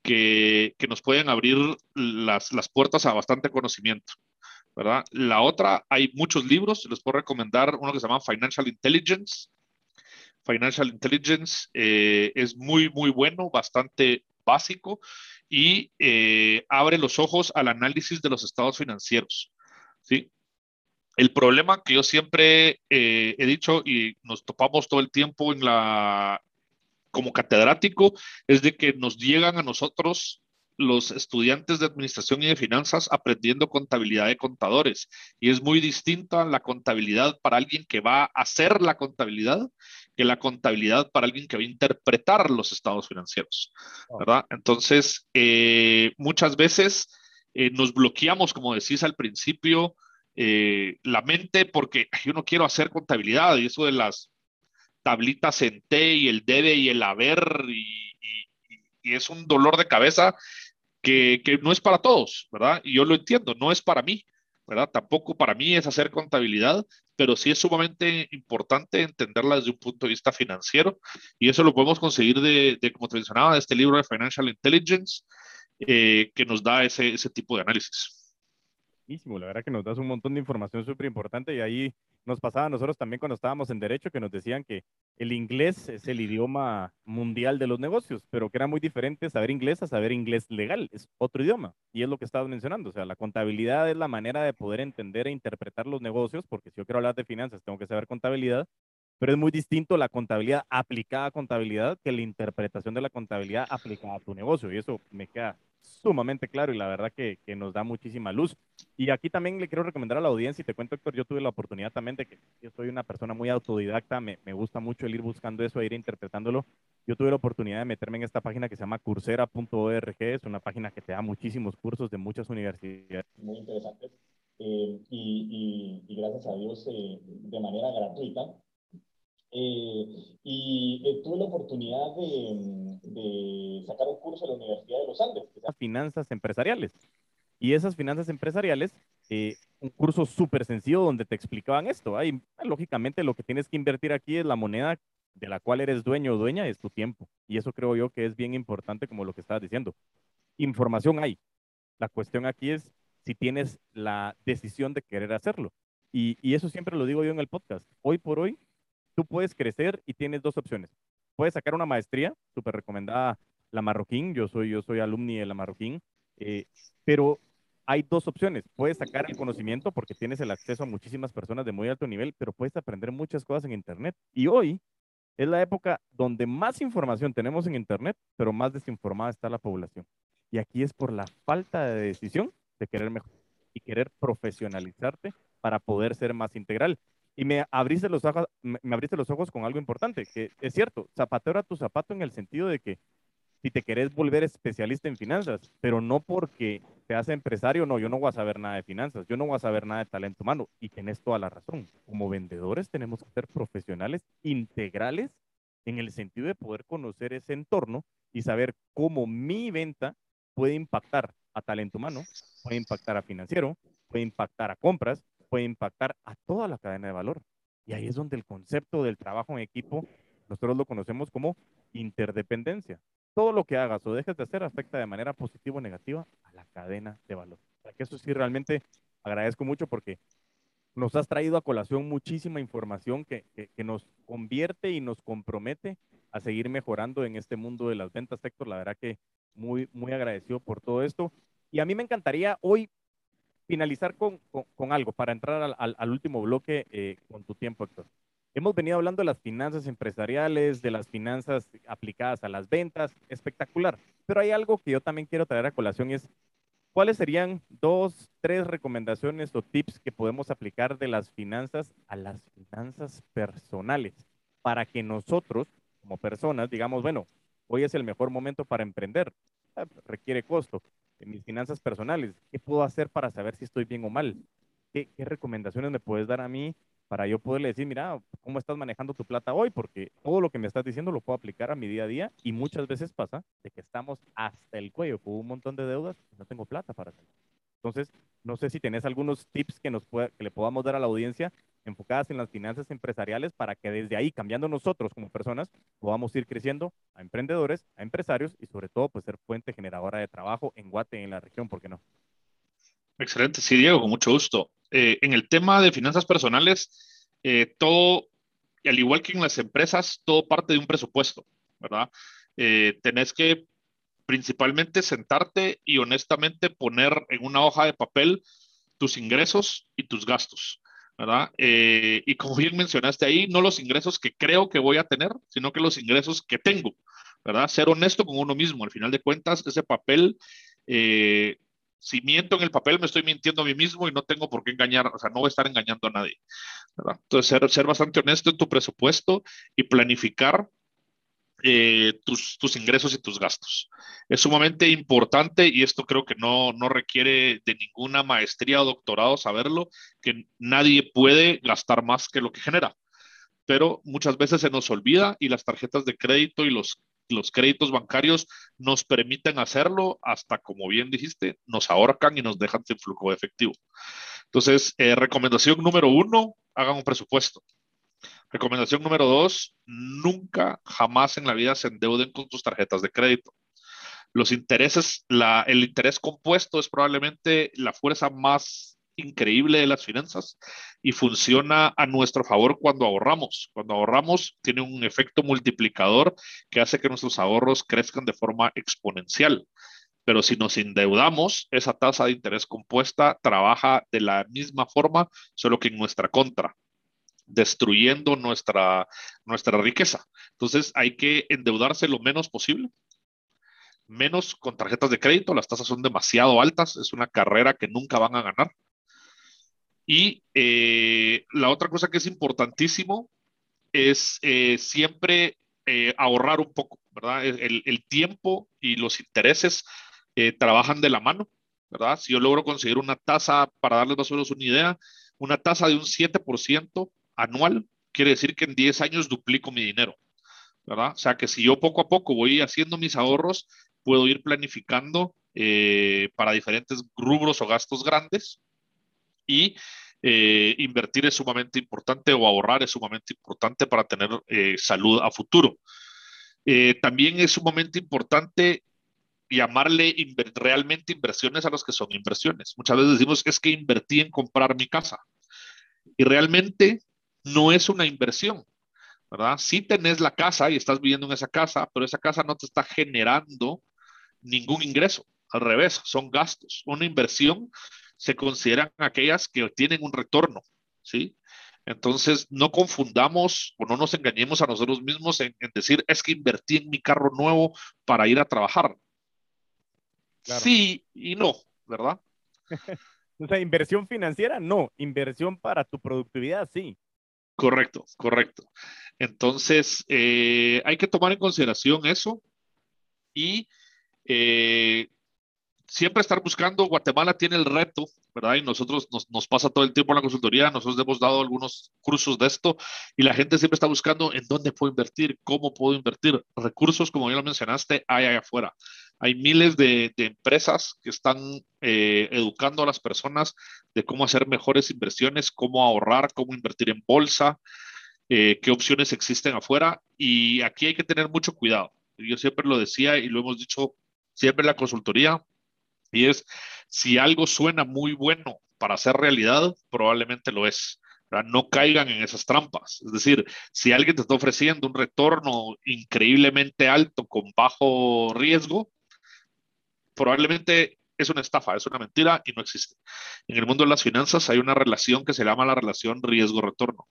Speaker 1: que, nos pueden abrir las, puertas a bastante conocimiento. ¿verdad? La otra, hay muchos libros, les puedo recomendar uno que se llama Financial Intelligence. Financial Intelligence eh, es muy, muy bueno, bastante básico y eh, abre los ojos al análisis de los estados financieros. ¿sí? El problema que yo siempre eh, he dicho y nos topamos todo el tiempo en la, como catedrático es de que nos llegan a nosotros los estudiantes de administración y de finanzas aprendiendo contabilidad de contadores. Y es muy distinta la contabilidad para alguien que va a hacer la contabilidad que la contabilidad para alguien que va a interpretar los estados financieros, ¿verdad? Entonces, eh, muchas veces eh, nos bloqueamos, como decís al principio, eh, la mente porque yo no quiero hacer contabilidad y eso de las tablitas en T y el debe y el haber y, es un dolor de cabeza que, que, no es para todos, ¿verdad? Y yo lo entiendo, no es para mí, ¿verdad? Tampoco para mí es hacer contabilidad, pero sí es sumamente importante entenderla desde un punto de vista financiero y eso lo podemos conseguir de, como te mencionaba, de este libro de Financial Intelligence eh, que nos da ese, ese tipo de análisis.
Speaker 2: La verdad que nos das un montón de información súper importante y ahí nos pasaba a nosotros también cuando estábamos en Derecho que nos decían que el inglés es el idioma mundial de los negocios, pero que era muy diferente saber inglés a saber inglés legal, es otro idioma. Y es lo que estabas mencionando, o sea, la contabilidad es la manera de poder entender e interpretar los negocios, porque si yo quiero hablar de finanzas tengo que saber contabilidad, pero es muy distinto la contabilidad aplicada a contabilidad que la interpretación de la contabilidad aplicada a tu negocio. Y eso me queda sumamente claro y la verdad que, que, nos da muchísima luz. Y aquí también le quiero recomendar a la audiencia, y te cuento, Héctor, yo tuve la oportunidad también de que yo soy una persona muy autodidacta, me, me gusta mucho el ir buscando eso, e ir interpretándolo. Yo tuve la oportunidad de meterme en esta página que se llama cursera.org, es una página que te da muchísimos cursos de muchas universidades.
Speaker 4: Muy interesantes. Eh, y, y, gracias a Dios eh, de manera gratuita eh, y eh, tuve la oportunidad de, sacar un curso en la Universidad de los Andes.
Speaker 2: Finanzas empresariales. Y esas finanzas empresariales, eh, un curso súper sencillo donde te explicaban esto. Ahí, lógicamente, lo que tienes que invertir aquí es la moneda de la cual eres dueño o dueña, es tu tiempo. Y eso creo yo que es bien importante, como lo que estabas diciendo. Información hay. La cuestión aquí es si tienes la decisión de querer hacerlo. Y, y eso siempre lo digo yo en el podcast. Hoy por hoy, tú puedes crecer y tienes dos opciones. Puedes sacar una maestría, súper recomendada la Marroquín, yo soy, yo soy alumni de la Marroquín, eh, pero hay dos opciones. Puedes sacar el conocimiento porque tienes el acceso a muchísimas personas de muy alto nivel, pero puedes aprender muchas cosas en Internet. Y hoy es la época donde más información tenemos en Internet, pero más desinformada está la población. Y aquí es por la falta de decisión de querer mejorar y querer profesionalizarte para poder ser más integral. Y me abriste los ojos, me, abriste los ojos con algo importante, que es cierto, zapatero a tu zapato en el sentido de que si te querés volver especialista en finanzas, pero no porque te hace empresario, no, yo no voy a saber nada de finanzas, yo no voy a saber nada de talento humano. Y tenés toda la razón. Como vendedores tenemos que ser profesionales integrales en el sentido de poder conocer ese entorno y saber cómo mi venta puede impactar a talento humano, puede impactar a financiero, puede impactar a compras, puede impactar a toda la cadena de valor. Y ahí es donde el concepto del trabajo en equipo, nosotros lo conocemos como interdependencia. Todo lo que hagas o dejes de hacer afecta de manera positiva o negativa a la cadena de valor. que eso sí realmente agradezco mucho porque nos has traído a colación muchísima información que, que, nos convierte y nos compromete a seguir mejorando en este mundo de las ventas, Héctor. La verdad que muy, muy agradecido por todo esto. Y a mí me encantaría hoy finalizar con, algo para entrar al, último bloque eh, con tu tiempo, Héctor. Hemos venido hablando de las finanzas empresariales, de las finanzas aplicadas a las ventas, espectacular. Pero hay algo que yo también quiero traer a colación es, ¿cuáles serían dos, tres recomendaciones o tips que podemos aplicar de las finanzas a las finanzas personales para que nosotros, como personas, digamos, bueno, hoy es el mejor momento para emprender, ah, requiere costo, en mis finanzas personales. ¿Qué puedo hacer para saber si estoy bien o mal? ¿Qué, recomendaciones me puedes dar a mí para yo poderle decir, mira, ¿cómo estás manejando tu plata hoy? Porque todo lo que me estás diciendo lo puedo aplicar a mi día a día y muchas veces pasa de que estamos hasta el cuello con un montón de deudas y no tengo plata para hacerlo. Entonces, no sé si tenés algunos tips que, nos pueda, que le podamos dar a la audiencia enfocadas en las finanzas empresariales para que desde ahí, cambiando nosotros como personas, podamos ir creciendo a emprendedores, a empresarios y sobre todo pues ser fuente generadora de trabajo en Guate, en la región, ¿por qué no?
Speaker 1: Excelente, sí, Diego, con mucho gusto. Eh, en el tema de finanzas personales, eh, todo, al igual que en las empresas, todo parte de un presupuesto, ¿verdad? Eh, tenés que principalmente sentarte y honestamente poner en una hoja de papel tus ingresos y tus gastos. ¿Verdad? Eh, y como bien mencionaste ahí, no los ingresos que creo que voy a tener, sino que los ingresos que tengo, ¿verdad? Ser honesto con uno mismo. Al final de cuentas, ese papel, eh, si miento en el papel, me estoy mintiendo a mí mismo y no tengo por qué engañar, o sea, no voy a estar engañando a nadie. ¿verdad? Entonces, ser, ser bastante honesto en tu presupuesto y planificar eh, tus, tus, ingresos y tus gastos. Es sumamente importante y esto creo que no, no requiere de ninguna maestría o doctorado saberlo, que nadie puede gastar más que lo que genera. Pero muchas veces se nos olvida y las tarjetas de crédito y los, los créditos bancarios nos permiten hacerlo hasta, como bien dijiste, nos ahorcan y nos dejan sin flujo efectivo. Entonces, eh, recomendación número uno, hagan un presupuesto. Recomendación número dos, nunca, jamás en la vida se endeuden con tus tarjetas de crédito. Los intereses, el interés compuesto es probablemente la fuerza más increíble de las finanzas y funciona a nuestro favor cuando ahorramos. Cuando ahorramos tiene un efecto multiplicador que hace que nuestros ahorros crezcan de forma exponencial. Pero si nos endeudamos, esa tasa de interés compuesta trabaja de la misma forma, solo que en nuestra contra destruyendo nuestra, nuestra riqueza. Entonces hay que endeudarse lo menos posible, menos con tarjetas de crédito, las tasas son demasiado altas, es una carrera que nunca van a ganar. Y eh, la otra cosa que es importantísimo es eh, siempre eh, ahorrar un poco, ¿verdad? El, el, tiempo y los intereses trabajan de la mano, ¿verdad? Si yo logro conseguir una tasa, para darles más o menos una idea, una tasa de un 7% anual, quiere decir que en 10 años duplico mi dinero, ¿verdad? O sea que si yo poco a poco voy haciendo mis ahorros, puedo ir planificando eh, para diferentes rubros o gastos grandes y eh, invertir es sumamente importante o ahorrar es sumamente importante para tener eh, salud a futuro. también es sumamente importante llamarle realmente inversiones a los que son inversiones. Muchas veces decimos es que invertí en comprar mi casa. Y realmente no es una inversión, ¿verdad? Si tenés la casa y estás viviendo en esa casa, pero esa casa no te está generando ningún ingreso. Al revés, son gastos. Una inversión se consideran aquellas que tienen un retorno, ¿sí? Entonces, no confundamos o no nos engañemos a nosotros mismos en, decir, es que invertí en mi carro nuevo para ir a trabajar. Sí y no, ¿verdad?
Speaker 2: o sea, inversión financiera, no. Inversión para tu productividad, sí.
Speaker 1: Correcto, correcto. Entonces, eh, hay que tomar en consideración eso y eh, siempre estar buscando, Guatemala tiene el reto, ¿verdad? Y nosotros nos, nos, pasa todo el tiempo en la consultoría, nosotros hemos dado algunos cursos de esto y la gente siempre está buscando en dónde puedo invertir, cómo puedo invertir. Recursos, como ya lo mencionaste, hay allá afuera. Hay miles de, empresas que están eh, educando a las personas de cómo hacer mejores inversiones, cómo ahorrar, cómo invertir en bolsa, eh, qué opciones existen afuera. Y aquí hay que tener mucho cuidado. Yo siempre lo decía y lo hemos dicho siempre en la consultoría, y es, si algo suena muy bueno para ser realidad, probablemente lo es. No caigan en esas trampas. Es decir, si alguien te está ofreciendo un retorno increíblemente alto con bajo riesgo, probablemente es una estafa, es una mentira y no existe. En el mundo de las finanzas hay una relación que se llama la relación riesgo-retorno.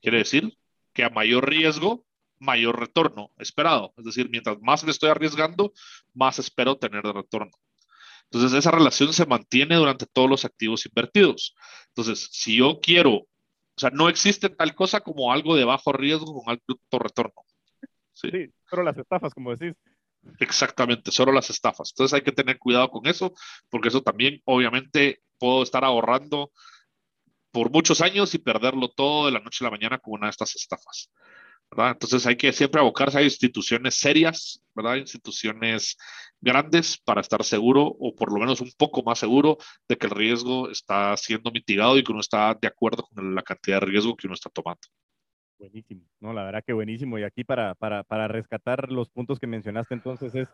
Speaker 1: Quiere decir que a mayor riesgo, mayor retorno esperado. Es decir, mientras más me estoy arriesgando, más espero tener de retorno. Entonces, esa relación se mantiene durante todos los activos invertidos. Entonces, si yo quiero, o sea, no existe tal cosa como algo de bajo riesgo con alto retorno.
Speaker 2: Sí, pero las estafas, como decís.
Speaker 1: Exactamente, solo las estafas. Entonces hay que tener cuidado con eso, porque eso también, obviamente, puedo estar ahorrando por muchos años y perderlo todo de la noche a la mañana con una de estas estafas. Entonces hay que siempre abocarse a instituciones serias, ¿verdad? Instituciones grandes para estar seguro o por lo menos un poco más seguro de que el riesgo está siendo mitigado y que uno está de acuerdo con la cantidad de riesgo que uno está tomando.
Speaker 2: Buenísimo, no, la verdad que buenísimo. Y aquí para, para, para rescatar los puntos que mencionaste entonces es,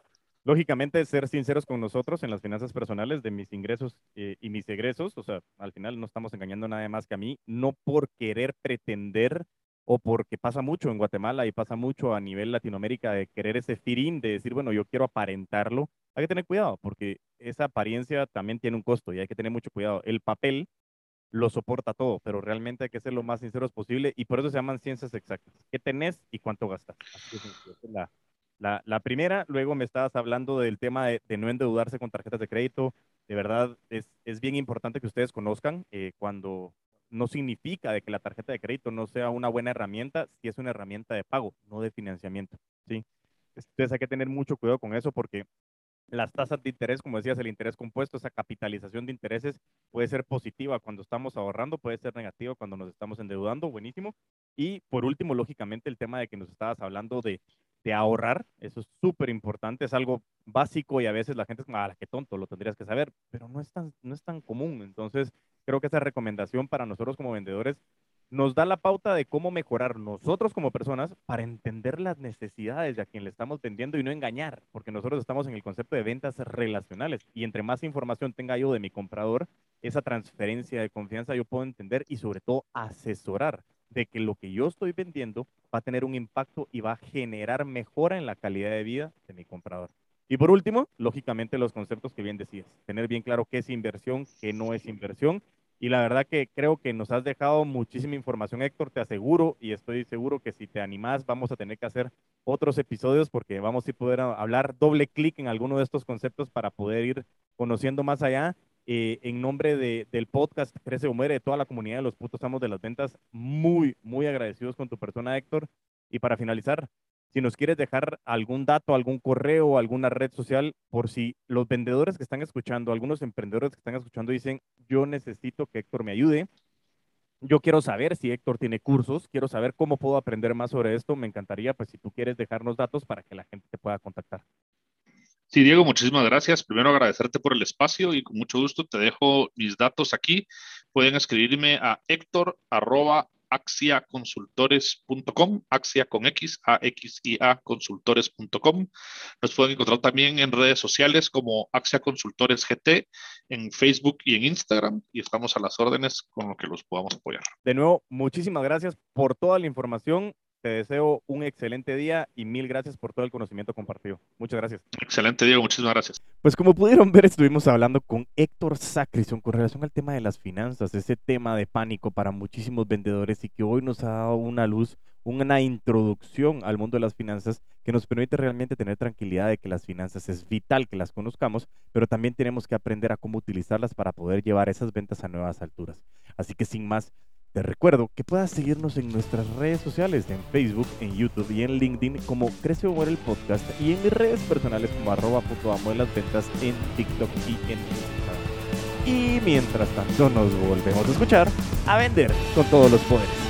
Speaker 2: lógicamente, ser sinceros con nosotros en las finanzas personales de mis ingresos eh, y mis egresos. O sea, al final no estamos engañando nada más que a mí, no por querer pretender o porque pasa mucho en Guatemala y pasa mucho a nivel Latinoamérica de querer ese firín, de decir, bueno, yo quiero aparentarlo, hay que tener cuidado porque esa apariencia también tiene un costo y hay que tener mucho cuidado. El papel lo soporta todo, pero realmente hay que ser lo más sinceros posible y por eso se llaman ciencias exactas. ¿Qué tenés y cuánto gastas? La primera, luego me estabas hablando del tema de, no endeudarse con tarjetas de crédito. De verdad, es, es bien importante que ustedes conozcan eh, cuando no significa de que la tarjeta de crédito no sea una buena herramienta si es una herramienta de pago, no de financiamiento. ¿sí? Entonces hay que tener mucho cuidado con eso porque las tasas de interés, como decías, el interés compuesto, esa capitalización de intereses puede ser positiva cuando estamos ahorrando, puede ser negativa cuando nos estamos endeudando, buenísimo. Y por último, lógicamente, el tema de que nos estabas hablando de, de ahorrar, eso es súper importante, es algo básico y a veces la gente es como, ah, qué tonto, lo tendrías que saber, pero no es tan, no es tan común. Entonces, creo que esa recomendación para nosotros como vendedores nos da la pauta de cómo mejorar nosotros como personas para entender las necesidades de a quien le estamos vendiendo y no engañar, porque nosotros estamos en el concepto de ventas relacionales y entre más información tenga yo de mi comprador, esa transferencia de confianza yo puedo entender y sobre todo asesorar de que lo que yo estoy vendiendo va a tener un impacto y va a generar mejora en la calidad de vida de mi comprador. Y por último, lógicamente los conceptos que bien decías, tener bien claro qué es inversión, qué no es inversión y la verdad que creo que nos has dejado muchísima información, Héctor. Te aseguro y estoy seguro que si te animás, vamos a tener que hacer otros episodios porque vamos a poder hablar doble clic en alguno de estos conceptos para poder ir conociendo más allá. Eh, en nombre del podcast Crece o Muere, de toda la comunidad de los putos amos de las ventas, muy, muy agradecidos con tu persona, Héctor. Y para finalizar, si nos quieres dejar algún dato, algún correo, alguna red social, por si los vendedores que están escuchando, algunos emprendedores que están escuchando dicen, yo necesito que Héctor me ayude. Yo quiero saber si Héctor tiene cursos, quiero saber cómo puedo aprender más sobre esto. Me encantaría, pues, si tú quieres dejarnos datos para que la gente te pueda contactar.
Speaker 1: Sí, Diego, muchísimas gracias. Primero agradecerte por el espacio y con mucho gusto te dejo mis datos aquí. Pueden escribirme a héctor axiaconsultores.com, axia con X, A X I A consultores.com. Nos pueden encontrar también en redes sociales como Axia Consultores GT en Facebook y en Instagram y estamos a las órdenes con lo que los podamos apoyar.
Speaker 2: De nuevo, muchísimas gracias por toda la información. Te deseo un excelente día y mil gracias por todo el conocimiento compartido. Muchas gracias.
Speaker 1: Excelente, Diego. Muchísimas gracias.
Speaker 2: Pues como pudieron ver, estuvimos hablando con Héctor Sacrison con relación al tema de las finanzas, ese tema de pánico para muchísimos vendedores y que hoy nos ha dado una luz, una introducción al mundo de las finanzas que nos permite realmente tener tranquilidad de que las finanzas es vital que las conozcamos, pero también tenemos que aprender a cómo utilizarlas para poder llevar esas ventas a nuevas alturas. Así que sin más, te recuerdo que puedas seguirnos en nuestras redes sociales, en Facebook, en YouTube y en LinkedIn como Crece o Muere el Podcast y en mis redes personales como arroba amo de las ventas en TikTok y en Instagram. Y mientras tanto nos volvemos a escuchar a vender con todos los poderes.